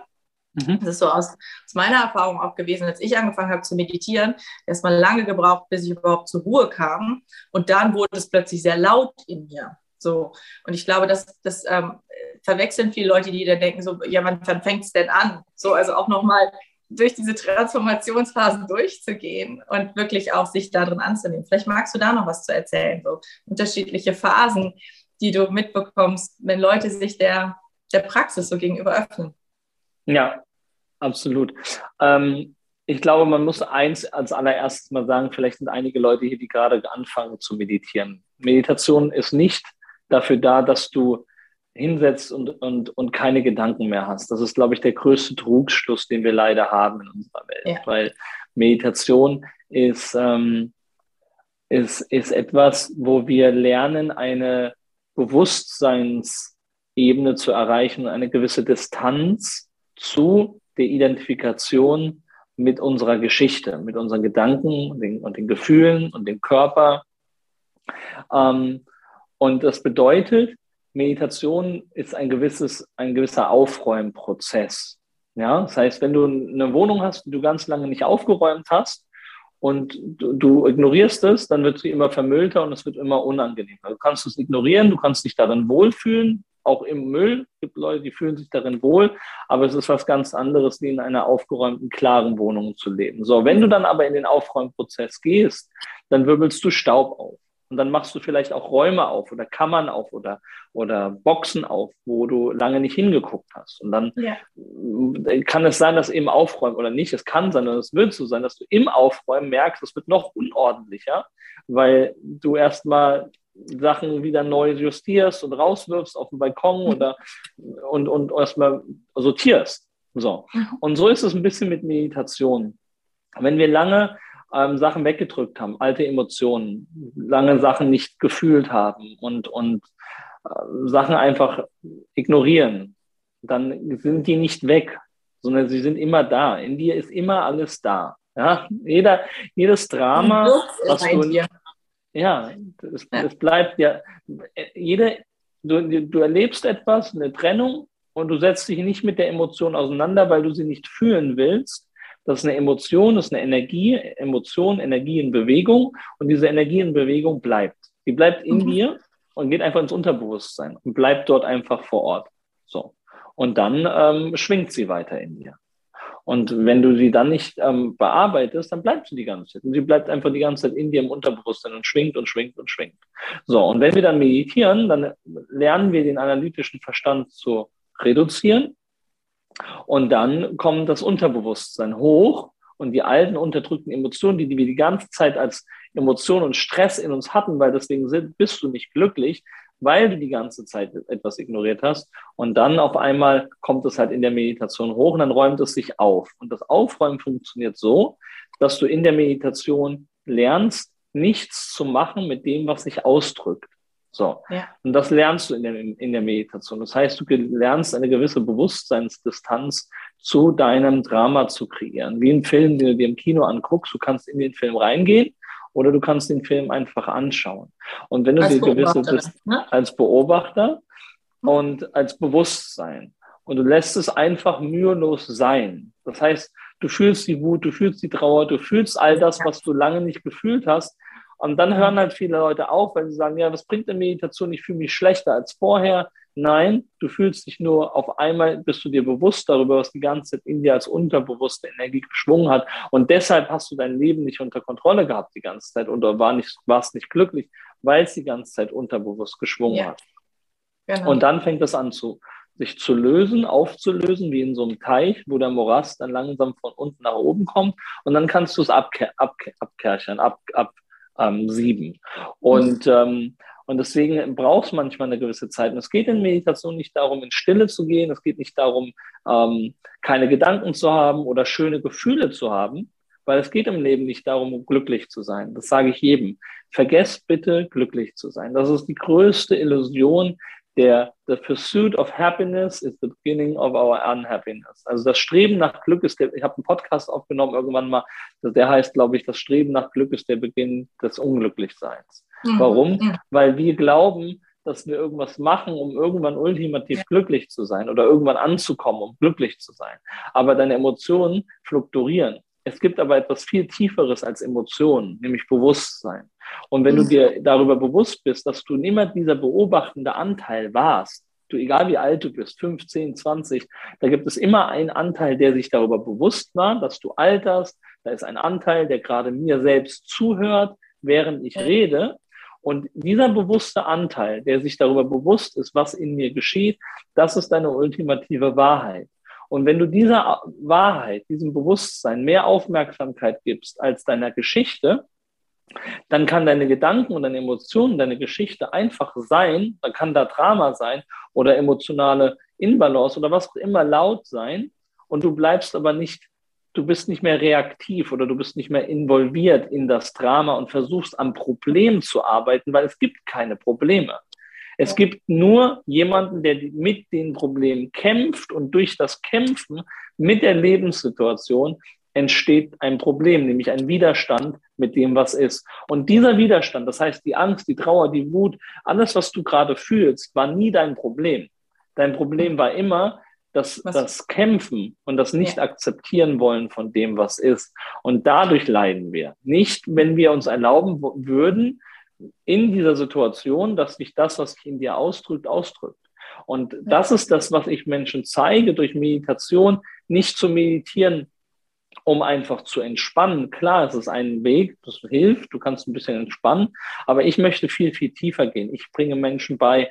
S1: Mhm. Das ist so aus, aus, meiner Erfahrung auch gewesen, als ich angefangen habe zu meditieren, erstmal lange gebraucht, bis ich überhaupt zur Ruhe kam. Und dann wurde es plötzlich sehr laut in mir. So. Und ich glaube, das, das ähm, verwechseln viele Leute, die dann denken, so, ja, wann, wann fängt es denn an? So, also auch nochmal durch diese Transformationsphasen durchzugehen und wirklich auch sich darin anzunehmen. Vielleicht magst du da noch was zu erzählen, so unterschiedliche Phasen, die du mitbekommst, wenn Leute sich der, der Praxis so gegenüber öffnen.
S2: Ja, absolut. Ähm, ich glaube, man muss eins als allererstes mal sagen, vielleicht sind einige Leute hier, die gerade anfangen zu meditieren. Meditation ist nicht dafür da, dass du hinsetzt und, und, und keine Gedanken mehr hast. Das ist, glaube ich, der größte Trugschluss, den wir leider haben in unserer Welt. Ja. Weil Meditation ist, ähm, ist, ist etwas, wo wir lernen, eine Bewusstseinsebene zu erreichen, eine gewisse Distanz zu der Identifikation mit unserer Geschichte, mit unseren Gedanken und den, und den Gefühlen und dem Körper. Ähm, und das bedeutet, Meditation ist ein gewisses, ein gewisser Aufräumprozess. Ja, das heißt, wenn du eine Wohnung hast, die du ganz lange nicht aufgeräumt hast und du, du ignorierst es, dann wird sie immer vermüllter und es wird immer unangenehmer. Du kannst es ignorieren, du kannst dich darin wohlfühlen, auch im Müll. Es gibt Leute, die fühlen sich darin wohl, aber es ist was ganz anderes, wie in einer aufgeräumten, klaren Wohnung zu leben. So, wenn du dann aber in den Aufräumprozess gehst, dann wirbelst du Staub auf. Und dann machst du vielleicht auch Räume auf oder Kammern auf oder, oder Boxen auf, wo du lange nicht hingeguckt hast. Und dann ja. kann es sein, dass eben Aufräumen oder nicht, es kann sein, oder es wird so sein, dass du im Aufräumen merkst, es wird noch unordentlicher, weil du erstmal Sachen wieder neu justierst und rauswirfst auf den Balkon mhm. oder und, und erstmal sortierst. So. Mhm. Und so ist es ein bisschen mit Meditation. Wenn wir lange ähm, Sachen weggedrückt haben, alte Emotionen, lange Sachen nicht gefühlt haben und, und äh, Sachen einfach ignorieren, dann sind die nicht weg, sondern sie sind immer da. In dir ist immer alles da. Ja, jeder, jedes Drama, was du, dir. ja, es, ja. es bleibt ja, jede, du, du erlebst etwas, eine Trennung, und du setzt dich nicht mit der Emotion auseinander, weil du sie nicht fühlen willst. Das ist eine Emotion, das ist eine Energie, Emotion, Energie in Bewegung und diese Energie in Bewegung bleibt. Die bleibt in mhm. dir und geht einfach ins Unterbewusstsein und bleibt dort einfach vor Ort. So. Und dann ähm, schwingt sie weiter in dir. Und wenn du sie dann nicht ähm, bearbeitest, dann bleibt sie die ganze Zeit. Und sie bleibt einfach die ganze Zeit in dir im Unterbewusstsein und schwingt und schwingt und schwingt. So, und wenn wir dann meditieren, dann lernen wir den analytischen Verstand zu reduzieren. Und dann kommt das Unterbewusstsein hoch und die alten unterdrückten Emotionen, die, die wir die ganze Zeit als Emotion und Stress in uns hatten, weil deswegen sind, bist du nicht glücklich, weil du die ganze Zeit etwas ignoriert hast. Und dann auf einmal kommt es halt in der Meditation hoch und dann räumt es sich auf. Und das Aufräumen funktioniert so, dass du in der Meditation lernst, nichts zu machen mit dem, was sich ausdrückt. So. Ja. Und das lernst du in der, in der Meditation. Das heißt, du lernst eine gewisse Bewusstseinsdistanz zu deinem Drama zu kreieren. Wie ein Film, den du dir im Kino anguckst. Du kannst in den Film reingehen oder du kannst den Film einfach anschauen. Und wenn du als dir gewisse bist, ne? als Beobachter mhm. und als Bewusstsein und du lässt es einfach mühelos sein. Das heißt, du fühlst die Wut, du fühlst die Trauer, du fühlst all das, was du lange nicht gefühlt hast. Und dann hören halt viele Leute auf, weil sie sagen, ja, was bringt eine Meditation? Ich fühle mich schlechter als vorher. Nein, du fühlst dich nur auf einmal, bist du dir bewusst darüber, was die ganze Zeit in dir als unterbewusste Energie geschwungen hat. Und deshalb hast du dein Leben nicht unter Kontrolle gehabt die ganze Zeit oder war nicht, warst nicht glücklich, weil es die ganze Zeit unterbewusst geschwungen ja. hat. Genau. Und dann fängt es an zu, sich zu lösen, aufzulösen, wie in so einem Teich, wo der Morast dann langsam von unten nach oben kommt. Und dann kannst du es abke abke abkerchern, ab, ab, ähm, sieben. Und, ähm, und deswegen braucht es manchmal eine gewisse Zeit. Und es geht in Meditation nicht darum, in Stille zu gehen. Es geht nicht darum, ähm, keine Gedanken zu haben oder schöne Gefühle zu haben, weil es geht im Leben nicht darum, glücklich zu sein. Das sage ich jedem. Vergesst bitte, glücklich zu sein. Das ist die größte Illusion, der the pursuit of happiness is the beginning of our unhappiness. Also das Streben nach Glück ist der, ich habe einen Podcast aufgenommen irgendwann mal, der heißt, glaube ich, das Streben nach Glück ist der Beginn des Unglücklichseins. Mhm. Warum? Mhm. Weil wir glauben, dass wir irgendwas machen, um irgendwann ultimativ ja. glücklich zu sein oder irgendwann anzukommen, um glücklich zu sein. Aber deine Emotionen fluktuieren. Es gibt aber etwas viel Tieferes als Emotionen, nämlich Bewusstsein. Und wenn du mhm. dir darüber bewusst bist, dass du immer dieser beobachtende Anteil warst, du, egal wie alt du bist, 15, 20, da gibt es immer einen Anteil, der sich darüber bewusst war, dass du alterst. Da ist ein Anteil, der gerade mir selbst zuhört, während ich rede. Und dieser bewusste Anteil, der sich darüber bewusst ist, was in mir geschieht, das ist deine ultimative Wahrheit. Und wenn du dieser Wahrheit, diesem Bewusstsein mehr Aufmerksamkeit gibst als deiner Geschichte, dann kann deine Gedanken und deine Emotionen, deine Geschichte einfach sein, dann kann da Drama sein oder emotionale Inbalance oder was auch immer laut sein und du bleibst aber nicht, du bist nicht mehr reaktiv oder du bist nicht mehr involviert in das Drama und versuchst am Problem zu arbeiten, weil es gibt keine Probleme. Es gibt nur jemanden, der mit den Problemen kämpft und durch das Kämpfen mit der Lebenssituation entsteht ein Problem, nämlich ein Widerstand mit dem, was ist. Und dieser Widerstand, das heißt die Angst, die Trauer, die Wut, alles, was du gerade fühlst, war nie dein Problem. Dein Problem war immer das, das Kämpfen und das Nicht-Akzeptieren wollen von dem, was ist. Und dadurch leiden wir. Nicht, wenn wir uns erlauben würden, in dieser Situation, dass sich das, was sich in dir ausdrückt, ausdrückt. Und das ist das, was ich Menschen zeige durch Meditation, nicht zu meditieren, um einfach zu entspannen. Klar, es ist ein Weg, das hilft, du kannst ein bisschen entspannen, aber ich möchte viel, viel tiefer gehen. Ich bringe Menschen bei,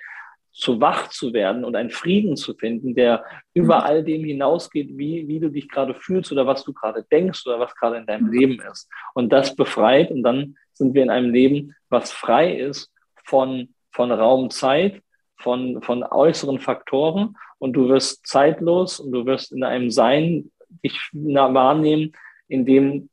S2: zu wach zu werden und einen Frieden zu finden, der über all dem hinausgeht, wie, wie du dich gerade fühlst oder was du gerade denkst oder was gerade in deinem Leben ist. Und das befreit und dann sind wir in einem Leben, was frei ist von, von Raum, Zeit, von, von äußeren Faktoren und du wirst zeitlos und du wirst in einem Sein dich wahrnehmen, in dem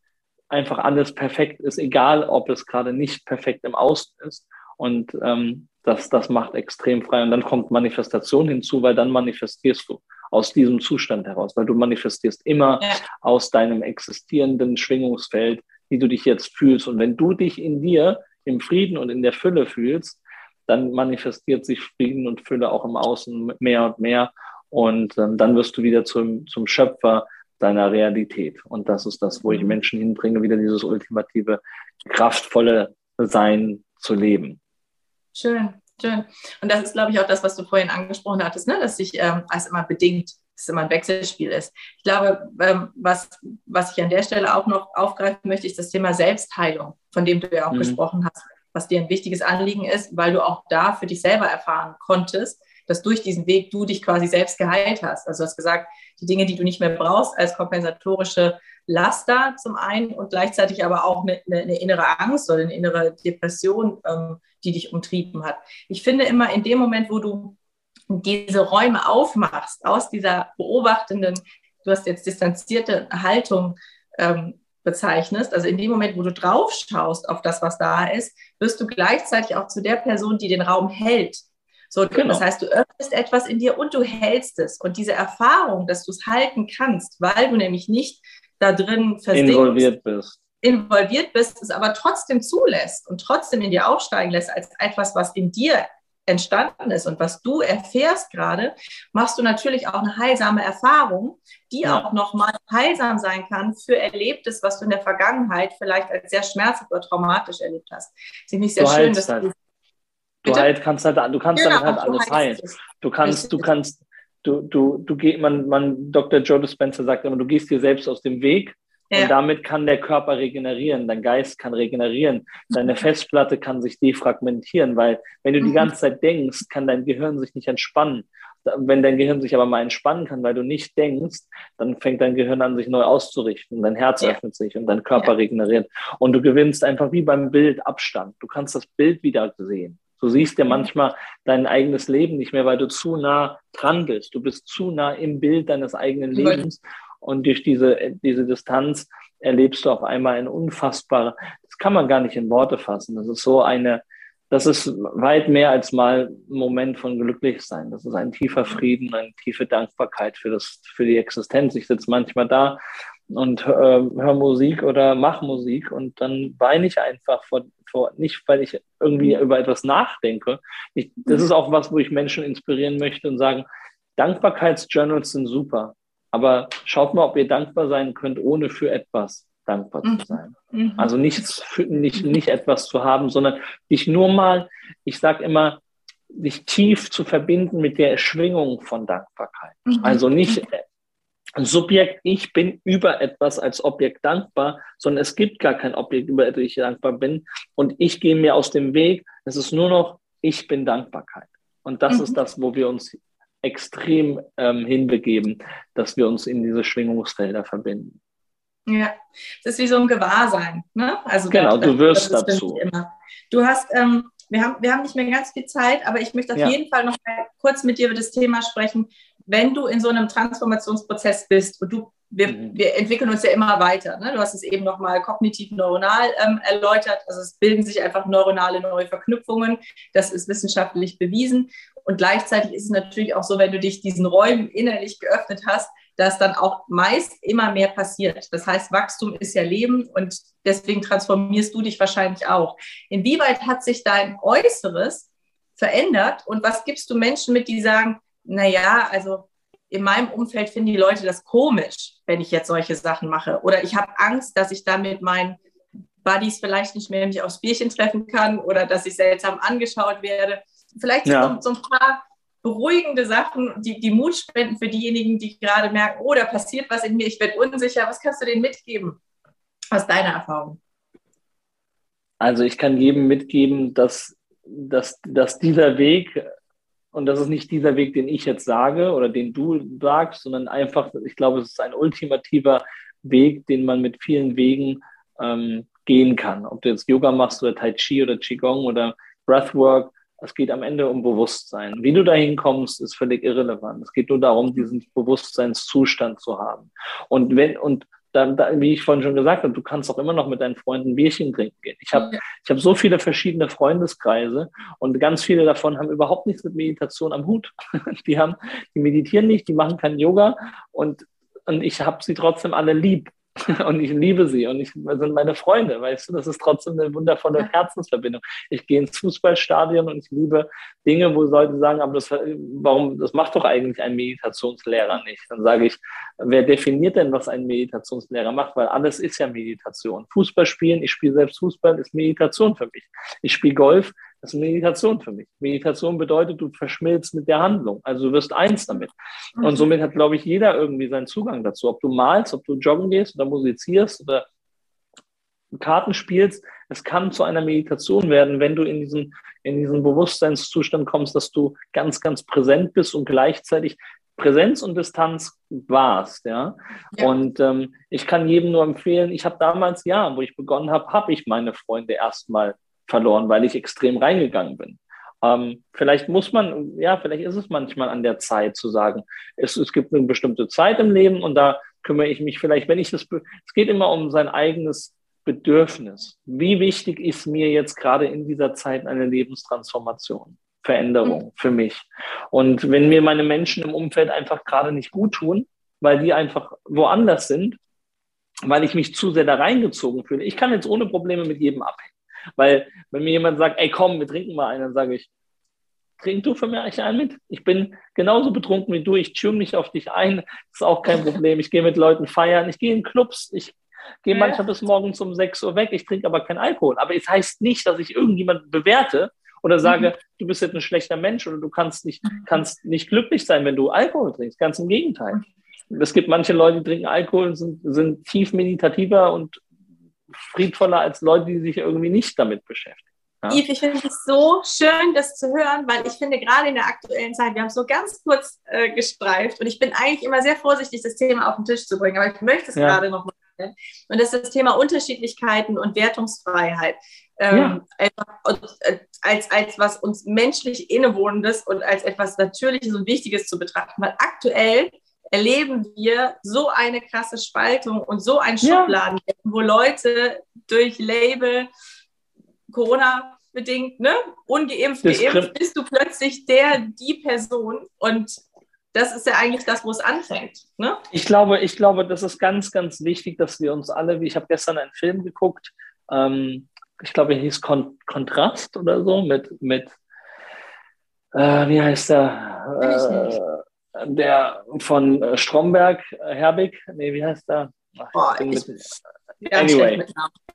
S2: einfach alles perfekt ist, egal ob es gerade nicht perfekt im Außen ist. Und ähm, das, das macht extrem frei. Und dann kommt Manifestation hinzu, weil dann manifestierst du aus diesem Zustand heraus, weil du manifestierst immer ja. aus deinem existierenden Schwingungsfeld, wie du dich jetzt fühlst. Und wenn du dich in dir im Frieden und in der Fülle fühlst, dann manifestiert sich Frieden und Fülle auch im Außen mehr und mehr. Und ähm, dann wirst du wieder zum, zum Schöpfer deiner Realität. Und das ist das, wo ich mhm. Menschen hinbringe, wieder dieses ultimative, kraftvolle Sein zu leben.
S1: Schön, schön. Und das ist, glaube ich, auch das, was du vorhin angesprochen hattest, ne? dass sich ähm, als immer bedingt, dass es immer ein Wechselspiel ist. Ich glaube, ähm, was, was ich an der Stelle auch noch aufgreifen möchte, ist das Thema Selbstheilung, von dem du ja auch mhm. gesprochen hast, was dir ein wichtiges Anliegen ist, weil du auch da für dich selber erfahren konntest, dass durch diesen Weg du dich quasi selbst geheilt hast. Also du hast gesagt, die Dinge, die du nicht mehr brauchst als kompensatorische Laster zum einen und gleichzeitig aber auch eine, eine innere Angst oder eine innere Depression, ähm, die dich umtrieben hat. Ich finde immer in dem Moment, wo du diese Räume aufmachst, aus dieser beobachtenden, du hast jetzt distanzierte Haltung ähm, bezeichnest, also in dem Moment, wo du drauf schaust auf das, was da ist, wirst du gleichzeitig auch zu der Person, die den Raum hält. So, genau. Das heißt, du öffnest etwas in dir und du hältst es. Und diese Erfahrung, dass du es halten kannst, weil du nämlich nicht da drin
S2: involviert bist.
S1: Involviert bist, es aber trotzdem zulässt und trotzdem in dir aufsteigen lässt als etwas, was in dir entstanden ist und was du erfährst gerade, machst du natürlich auch eine heilsame Erfahrung, die ja. auch nochmal heilsam sein kann für Erlebtes, was du in der Vergangenheit vielleicht als sehr schmerzhaft oder traumatisch erlebt hast. Ist nicht sehr
S2: du
S1: schön, dass
S2: halt. du Du halt kannst halt, du kannst genau, damit halt alles heilen. Du kannst, du kannst, du, du, du gehst, man, man, Dr. Joe Dispenza sagt immer, du gehst dir selbst aus dem Weg ja. und damit kann der Körper regenerieren, dein Geist kann regenerieren, deine mhm. Festplatte kann sich defragmentieren, weil wenn du die mhm. ganze Zeit denkst, kann dein Gehirn sich nicht entspannen. Wenn dein Gehirn sich aber mal entspannen kann, weil du nicht denkst, dann fängt dein Gehirn an, sich neu auszurichten. Dein Herz ja. öffnet sich und dein Körper ja. regeneriert. Und du gewinnst einfach wie beim Bild Abstand. Du kannst das Bild wieder sehen. Du siehst ja manchmal dein eigenes Leben nicht mehr, weil du zu nah dran bist. Du bist zu nah im Bild deines eigenen Lebens. Und durch diese, diese Distanz erlebst du auf einmal ein unfassbare, das kann man gar nicht in Worte fassen. Das ist so eine, das ist weit mehr als mal ein Moment von Glücklichsein. Das ist ein tiefer Frieden, eine tiefe Dankbarkeit für, das, für die Existenz. Ich sitze manchmal da und äh, höre Musik oder mache Musik und dann weine ich einfach vor, vor, nicht weil ich irgendwie über etwas nachdenke. Ich, das ist auch was, wo ich Menschen inspirieren möchte und sagen, Dankbarkeitsjournals sind super, aber schaut mal, ob ihr dankbar sein könnt, ohne für etwas dankbar zu mhm. sein. Mhm. Also nichts, für, nicht, nicht etwas zu haben, sondern dich nur mal, ich sage immer, dich tief zu verbinden mit der Schwingung von Dankbarkeit. Mhm. Also nicht Subjekt, ich bin über etwas als Objekt dankbar, sondern es gibt gar kein Objekt, über das ich dankbar bin. Und ich gehe mir aus dem Weg. Es ist nur noch, ich bin Dankbarkeit. Und das mhm. ist das, wo wir uns extrem ähm, hinbegeben, dass wir uns in diese Schwingungsfelder verbinden.
S1: Ja, es ist wie so ein Gewahrsein. Ne?
S2: Also genau, das, du wirst dazu.
S1: Du hast, ähm, wir, haben, wir haben nicht mehr ganz viel Zeit, aber ich möchte auf ja. jeden Fall noch mal kurz mit dir über das Thema sprechen, wenn du in so einem Transformationsprozess bist und du, wir, mhm. wir entwickeln uns ja immer weiter. Ne? Du hast es eben nochmal kognitiv-neuronal ähm, erläutert. Also es bilden sich einfach neuronale neue Verknüpfungen. Das ist wissenschaftlich bewiesen. Und gleichzeitig ist es natürlich auch so, wenn du dich diesen Räumen innerlich geöffnet hast, dass dann auch meist immer mehr passiert. Das heißt, Wachstum ist ja Leben und deswegen transformierst du dich wahrscheinlich auch. Inwieweit hat sich dein Äußeres verändert und was gibst du Menschen mit, die sagen, naja, also in meinem Umfeld finden die Leute das komisch, wenn ich jetzt solche Sachen mache. Oder ich habe Angst, dass ich damit meinen Buddies vielleicht nicht mehr mich aufs Bierchen treffen kann oder dass ich seltsam angeschaut werde. Vielleicht ja. so, so, ein paar beruhigende Sachen, die, die Mut spenden für diejenigen, die gerade merken, oh, da passiert was in mir, ich werde unsicher. Was kannst du denen mitgeben aus deiner Erfahrung?
S2: Also ich kann jedem mitgeben, dass, dass, dass dieser Weg und das ist nicht dieser Weg, den ich jetzt sage oder den du sagst, sondern einfach, ich glaube, es ist ein ultimativer Weg, den man mit vielen Wegen ähm, gehen kann. Ob du jetzt Yoga machst oder Tai Chi oder Qigong oder Breathwork, es geht am Ende um Bewusstsein. Wie du dahin kommst, ist völlig irrelevant. Es geht nur darum, diesen Bewusstseinszustand zu haben. Und wenn, und da, da, wie ich vorhin schon gesagt habe, du kannst auch immer noch mit deinen Freunden ein Bierchen trinken gehen. Ich habe ich hab so viele verschiedene Freundeskreise und ganz viele davon haben überhaupt nichts mit Meditation am Hut. (laughs) Die haben, die meditieren nicht, die machen kein Yoga und, und ich habe sie trotzdem alle lieb. (laughs) und ich liebe sie und ich sind meine Freunde, weißt du, das ist trotzdem eine wundervolle Herzensverbindung. Ich gehe ins Fußballstadion und ich liebe Dinge, wo Leute sagen, aber das, warum, das macht doch eigentlich ein Meditationslehrer nicht. Dann sage ich, wer definiert denn, was ein Meditationslehrer macht? Weil alles ist ja Meditation. Fußball spielen, ich spiele selbst Fußball, ist Meditation für mich. Ich spiele Golf, das ist Meditation für mich. Meditation bedeutet, du verschmilzt mit der Handlung. Also du wirst eins damit. Und mhm. somit hat, glaube ich, jeder irgendwie seinen Zugang dazu. Ob du malst, ob du joggen gehst oder musizierst oder Karten spielst, es kann zu einer Meditation werden, wenn du in diesen, in diesen Bewusstseinszustand kommst, dass du ganz, ganz präsent bist und gleichzeitig Präsenz und Distanz warst, ja. ja. Und ähm, ich kann jedem nur empfehlen, ich habe damals, ja, wo ich begonnen habe, habe ich meine Freunde erstmal verloren, weil ich extrem reingegangen bin. Ähm, vielleicht muss man, ja, vielleicht ist es manchmal an der Zeit zu sagen, es, es gibt eine bestimmte Zeit im Leben und da kümmere ich mich vielleicht, wenn ich das, es geht immer um sein eigenes Bedürfnis. Wie wichtig ist mir jetzt gerade in dieser Zeit eine Lebenstransformation, Veränderung mhm. für mich? Und wenn mir meine Menschen im Umfeld einfach gerade nicht gut tun, weil die einfach woanders sind, weil ich mich zu sehr da reingezogen fühle, ich kann jetzt ohne Probleme mit jedem abhängen. Weil wenn mir jemand sagt, ey komm, wir trinken mal einen, dann sage ich, trink du für mich einen mit? Ich bin genauso betrunken wie du, ich tune mich auf dich ein, das ist auch kein Problem. Ich gehe mit Leuten feiern, ich gehe in Clubs, ich gehe manchmal bis morgens um 6 Uhr weg, ich trinke aber keinen Alkohol. Aber es heißt nicht, dass ich irgendjemanden bewerte oder sage, mhm. du bist jetzt ein schlechter Mensch oder du kannst nicht, mhm. kannst nicht glücklich sein, wenn du Alkohol trinkst. Ganz im Gegenteil. Es gibt manche Leute, die trinken Alkohol und sind, sind tief meditativer und friedvoller als Leute, die sich irgendwie nicht damit beschäftigen.
S1: Ja? Yves, ich finde es so schön, das zu hören, weil ich finde, gerade in der aktuellen Zeit, wir haben es so ganz kurz äh, gestreift und ich bin eigentlich immer sehr vorsichtig, das Thema auf den Tisch zu bringen, aber ich möchte es ja. gerade noch mal. Und das ist das Thema Unterschiedlichkeiten und Wertungsfreiheit. Ähm, ja. Äh, als, als was uns menschlich innewohnendes und als etwas Natürliches und Wichtiges zu betrachten. Weil aktuell erleben wir so eine krasse Spaltung und so ein Schubladen, ja. wo Leute durch Label Corona bedingt, ne, ungeimpft, geimpft, bist du plötzlich der, die Person und das ist ja eigentlich das, wo es anfängt. Ne?
S2: Ich glaube, ich glaube, das ist ganz, ganz wichtig, dass wir uns alle, wie ich habe gestern einen Film geguckt, ähm, ich glaube, er hieß Kon Kontrast oder so, mit, mit äh, wie heißt der? Der von äh, Stromberg, äh, Herbig, nee, wie heißt der? Ach, Boah, ich, mit, anyway.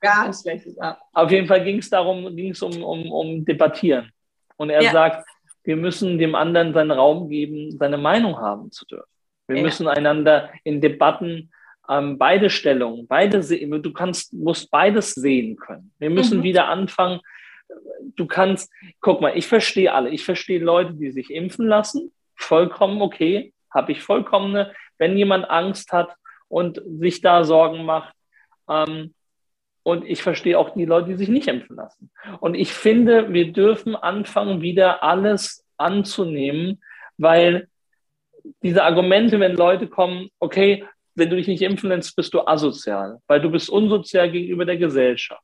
S2: Ganz schlecht, ja. Auf jeden Fall ging es darum, ging es um, um, um Debattieren. Und er ja. sagt, wir müssen dem anderen seinen Raum geben, seine Meinung haben zu dürfen. Wir ja. müssen einander in Debatten ähm, beide Stellungen, beide sehen, du kannst, musst beides sehen können. Wir müssen mhm. wieder anfangen, du kannst, guck mal, ich verstehe alle. Ich verstehe Leute, die sich impfen lassen vollkommen okay, habe ich vollkommene, wenn jemand Angst hat und sich da Sorgen macht. Ähm, und ich verstehe auch die Leute, die sich nicht impfen lassen. Und ich finde, wir dürfen anfangen, wieder alles anzunehmen, weil diese Argumente, wenn Leute kommen, okay, wenn du dich nicht impfen lässt, bist du asozial, weil du bist unsozial gegenüber der Gesellschaft.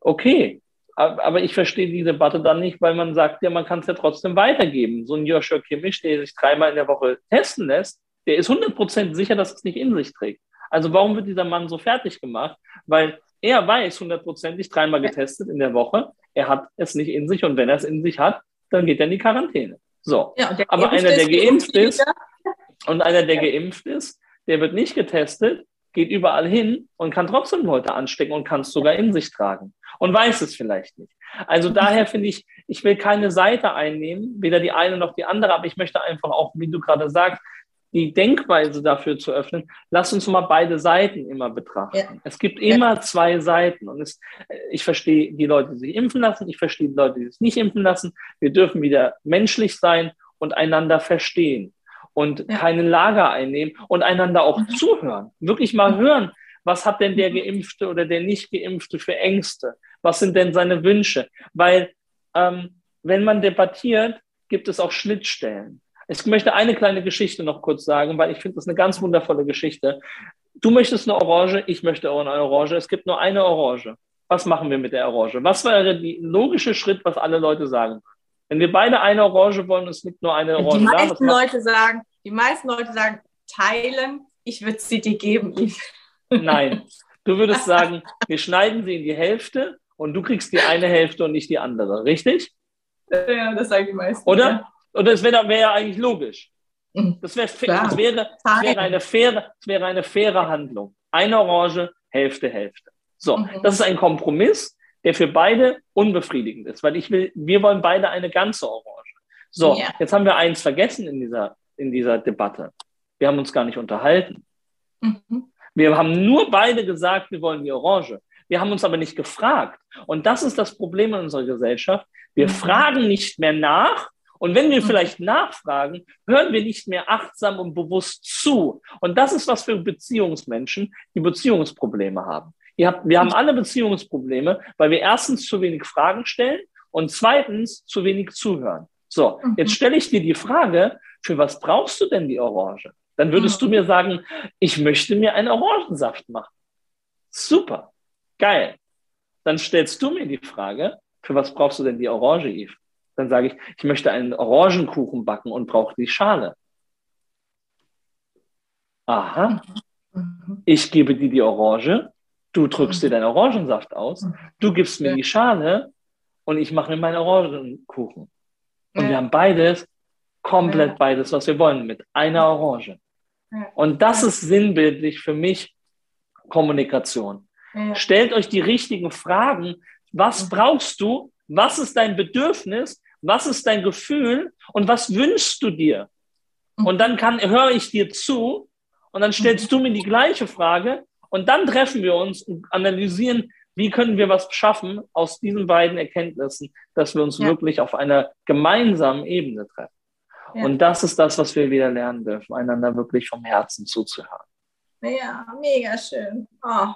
S2: Okay, aber ich verstehe die Debatte dann nicht, weil man sagt, ja, man kann es ja trotzdem weitergeben. So ein Joshua Kimmich, der sich dreimal in der Woche testen lässt, der ist 100% sicher, dass es nicht in sich trägt. Also warum wird dieser Mann so fertig gemacht? Weil er weiß hundertprozentig dreimal getestet in der Woche, er hat es nicht in sich und wenn er es in sich hat, dann geht er in die Quarantäne. So. Ja, aber einer, der geimpft ist und einer, der geimpft ist, der wird nicht getestet, geht überall hin und kann trotzdem Leute anstecken und kann es sogar in sich tragen und weiß es vielleicht nicht. Also daher finde ich, ich will keine Seite einnehmen, weder die eine noch die andere, aber ich möchte einfach auch, wie du gerade sagst, die Denkweise dafür zu öffnen, lass uns mal beide Seiten immer betrachten. Ja. Es gibt immer ja. zwei Seiten und es, ich verstehe die Leute, die sich impfen lassen, ich verstehe die Leute, die sich nicht impfen lassen. Wir dürfen wieder menschlich sein und einander verstehen und ja. keine Lager einnehmen und einander auch mhm. zuhören. Wirklich mal hören, was hat denn der mhm. Geimpfte oder der Nicht-Geimpfte für Ängste? Was sind denn seine Wünsche? Weil ähm, wenn man debattiert, gibt es auch Schnittstellen. Ich möchte eine kleine Geschichte noch kurz sagen, weil ich finde das eine ganz wundervolle Geschichte. Du möchtest eine Orange, ich möchte auch eine Orange. Es gibt nur eine Orange. Was machen wir mit der Orange? Was wäre der logische Schritt, was alle Leute sagen? Wenn wir beide eine Orange wollen, es liegt nur eine Orange
S1: die meisten da, Leute sagen, Die meisten Leute sagen, teilen, ich würde sie dir geben.
S2: Nein, (laughs) du würdest sagen, wir schneiden sie in die Hälfte und du kriegst die eine Hälfte und nicht die andere, richtig?
S1: Ja, das sagen die meisten.
S2: Oder? Ja. Oder das wäre wär ja eigentlich logisch. Mhm. Das, wär, das, wäre, das, wäre eine faire, das wäre eine faire Handlung. Eine Orange, Hälfte, Hälfte. So, mhm. das ist ein Kompromiss, der für beide unbefriedigend ist, weil ich will, wir wollen beide eine ganze Orange. So, ja. jetzt haben wir eins vergessen in dieser, in dieser Debatte. Wir haben uns gar nicht unterhalten. Mhm. Wir haben nur beide gesagt, wir wollen die Orange. Wir haben uns aber nicht gefragt. Und das ist das Problem in unserer Gesellschaft. Wir mhm. fragen nicht mehr nach. Und wenn wir mhm. vielleicht nachfragen, hören wir nicht mehr achtsam und bewusst zu. Und das ist was für Beziehungsmenschen, die Beziehungsprobleme haben. Habt, wir haben alle Beziehungsprobleme, weil wir erstens zu wenig Fragen stellen und zweitens zu wenig zuhören. So, mhm. jetzt stelle ich dir die Frage, für was brauchst du denn die Orange? Dann würdest du mir sagen, ich möchte mir einen Orangensaft machen. Super, geil. Dann stellst du mir die Frage, für was brauchst du denn die Orange, Yves? Dann sage ich, ich möchte einen Orangenkuchen backen und brauche die Schale. Aha. Mhm. Ich gebe dir die Orange, du drückst dir deinen Orangensaft aus, du gibst mir die Schale und ich mache mir meinen Orangenkuchen. Und ja. wir haben beides, komplett ja. beides, was wir wollen, mit einer Orange. Ja. Und das ist sinnbildlich für mich Kommunikation. Stellt euch die richtigen Fragen. Was mhm. brauchst du? Was ist dein Bedürfnis? Was ist dein Gefühl? Und was wünschst du dir? Mhm. Und dann kann, höre ich dir zu und dann stellst mhm. du mir die gleiche Frage und dann treffen wir uns und analysieren, wie können wir was schaffen aus diesen beiden Erkenntnissen, dass wir uns ja. wirklich auf einer gemeinsamen Ebene treffen. Ja. Und das ist das, was wir wieder lernen dürfen, einander wirklich vom Herzen zuzuhören.
S1: Ja, mega schön. Oh.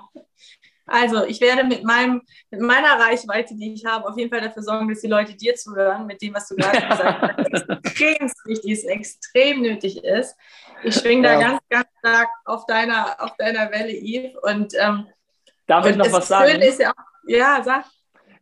S1: Also ich werde mit, meinem, mit meiner Reichweite, die ich habe, auf jeden Fall dafür sorgen, dass die Leute dir zuhören, mit dem, was du gerade gesagt hast, extrem wichtig ist, extrem nötig ist. Ich schwinge ja. da ganz, ganz stark auf deiner, auf deiner Welle, Yves. Und, ähm,
S2: Darf ich noch was sagen?
S1: Ja, auch, ja, sag.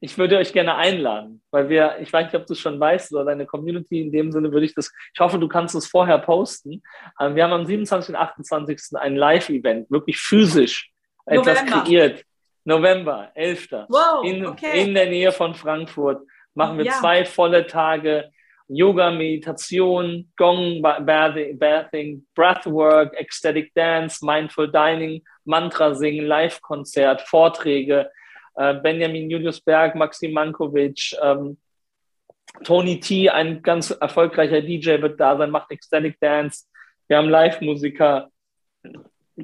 S2: Ich würde euch gerne einladen, weil wir, ich weiß nicht, ob du es schon weißt oder deine Community, in dem Sinne würde ich das, ich hoffe, du kannst es vorher posten. Ähm, wir haben am 27. und 28. ein Live-Event, wirklich physisch November. etwas kreiert. November, 11. Wow, in, okay. in der Nähe von Frankfurt machen wir ja. zwei volle Tage Yoga, Meditation, Gong, Bathing, Breathwork, Ecstatic Dance, Mindful Dining, Mantra singen, Live-Konzert, Vorträge. Äh, Benjamin Julius Berg, Maxim Mankovic, ähm, Tony T, ein ganz erfolgreicher DJ, wird da sein, macht Ecstatic Dance. Wir haben Live-Musiker,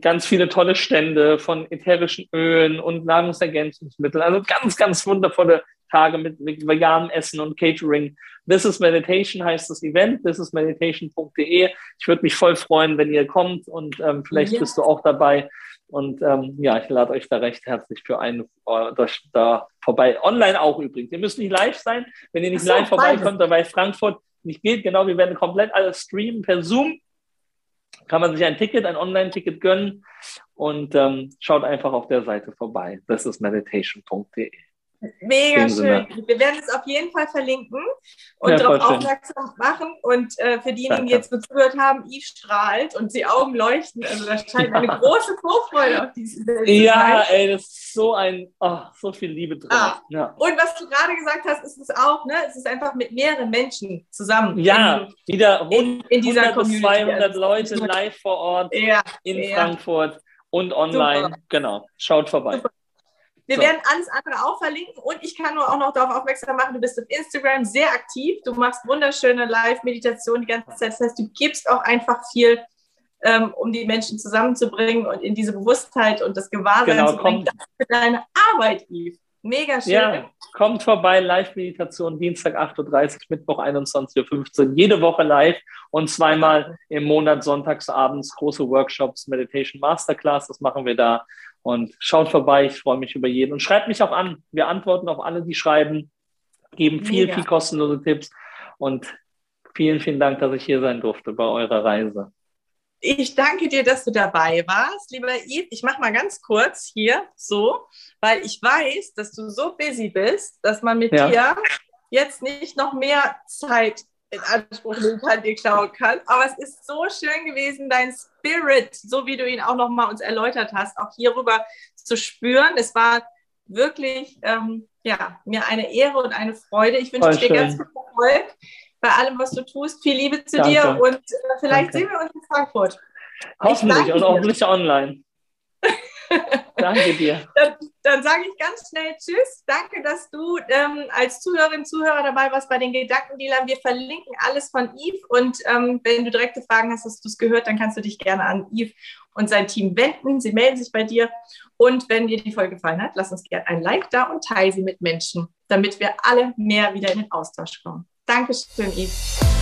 S2: ganz viele tolle Stände von ätherischen Ölen und Nahrungsergänzungsmitteln. Also ganz, ganz wundervolle Tage mit, mit veganem Essen und Catering. This is Meditation heißt das Event, this is meditation.de. Ich würde mich voll freuen, wenn ihr kommt und ähm, vielleicht ja. bist du auch dabei. Und ähm, ja, ich lade euch da recht herzlich für einen äh, da vorbei. Online auch übrigens. Ihr müsst nicht live sein. Wenn ihr nicht so, live vorbeikommt, dabei Frankfurt nicht geht, genau, wir werden komplett alles streamen per Zoom. Kann man sich ein Ticket, ein Online-Ticket gönnen und ähm, schaut einfach auf der Seite vorbei. Das ist meditation.de.
S1: Mega schön. Wir werden es auf jeden Fall verlinken und ja, darauf aufmerksam machen. Und äh, für diejenigen, die jetzt zugehört haben, Yves strahlt und die Augen leuchten. Also da scheint ja. eine große Vorfreude auf diese
S2: Ja, ey, das ist so ein, oh, so viel Liebe drin. Ah.
S1: Ja. Und was du gerade gesagt hast, ist es auch, ne? Es ist einfach mit mehreren Menschen zusammen.
S2: Ja, in, wieder rund, in, in dieser 100 bis 200 Leute live vor Ort in Frankfurt und online. Super. Genau, schaut vorbei. Super.
S1: Wir so. werden alles andere auch verlinken und ich kann nur auch noch darauf aufmerksam machen, du bist auf Instagram sehr aktiv, du machst wunderschöne Live-Meditationen die ganze Zeit. Das heißt, du gibst auch einfach viel, ähm, um die Menschen zusammenzubringen und in diese Bewusstheit und das Gewahrsein genau, zu bringen. Danke für deine Arbeit, Yves. Mega schön. Ja,
S2: kommt vorbei, Live-Meditation, Dienstag 8.30 Uhr, Mittwoch 21.15 Uhr, jede Woche live und zweimal im Monat sonntags abends große Workshops, Meditation Masterclass, das machen wir da. Und schaut vorbei, ich freue mich über jeden. Und schreibt mich auch an. Wir antworten auf alle, die schreiben. geben viel, Mega. viel kostenlose Tipps und vielen, vielen Dank, dass ich hier sein durfte bei eurer Reise.
S1: Ich danke dir, dass du dabei warst, lieber Yves. Ich mache mal ganz kurz hier so, weil ich weiß, dass du so busy bist, dass man mit ja. dir jetzt nicht noch mehr Zeit in Anspruch nehmen kann, dir klauen kann. Aber es ist so schön gewesen, dein Spirit, so wie du ihn auch nochmal uns erläutert hast, auch hierüber zu spüren. Es war wirklich ähm, ja, mir eine Ehre und eine Freude. Ich wünsche dir ganz viel Erfolg bei allem, was du tust. Viel Liebe zu Danke. dir und äh, vielleicht Danke. sehen wir uns in Frankfurt.
S2: Hoffentlich und hoffentlich online. (laughs) Danke dir.
S1: Dann, dann sage ich ganz schnell Tschüss. Danke, dass du ähm, als Zuhörerin, Zuhörer dabei warst bei den Gedankendealern. Wir verlinken alles von Yves und ähm, wenn du direkte Fragen hast, hast du es gehört, dann kannst du dich gerne an Yves und sein Team wenden. Sie melden sich bei dir. Und wenn dir die Folge gefallen hat, lass uns gerne ein Like da und teile sie mit Menschen, damit wir alle mehr wieder in den Austausch kommen. Dankeschön, Yves.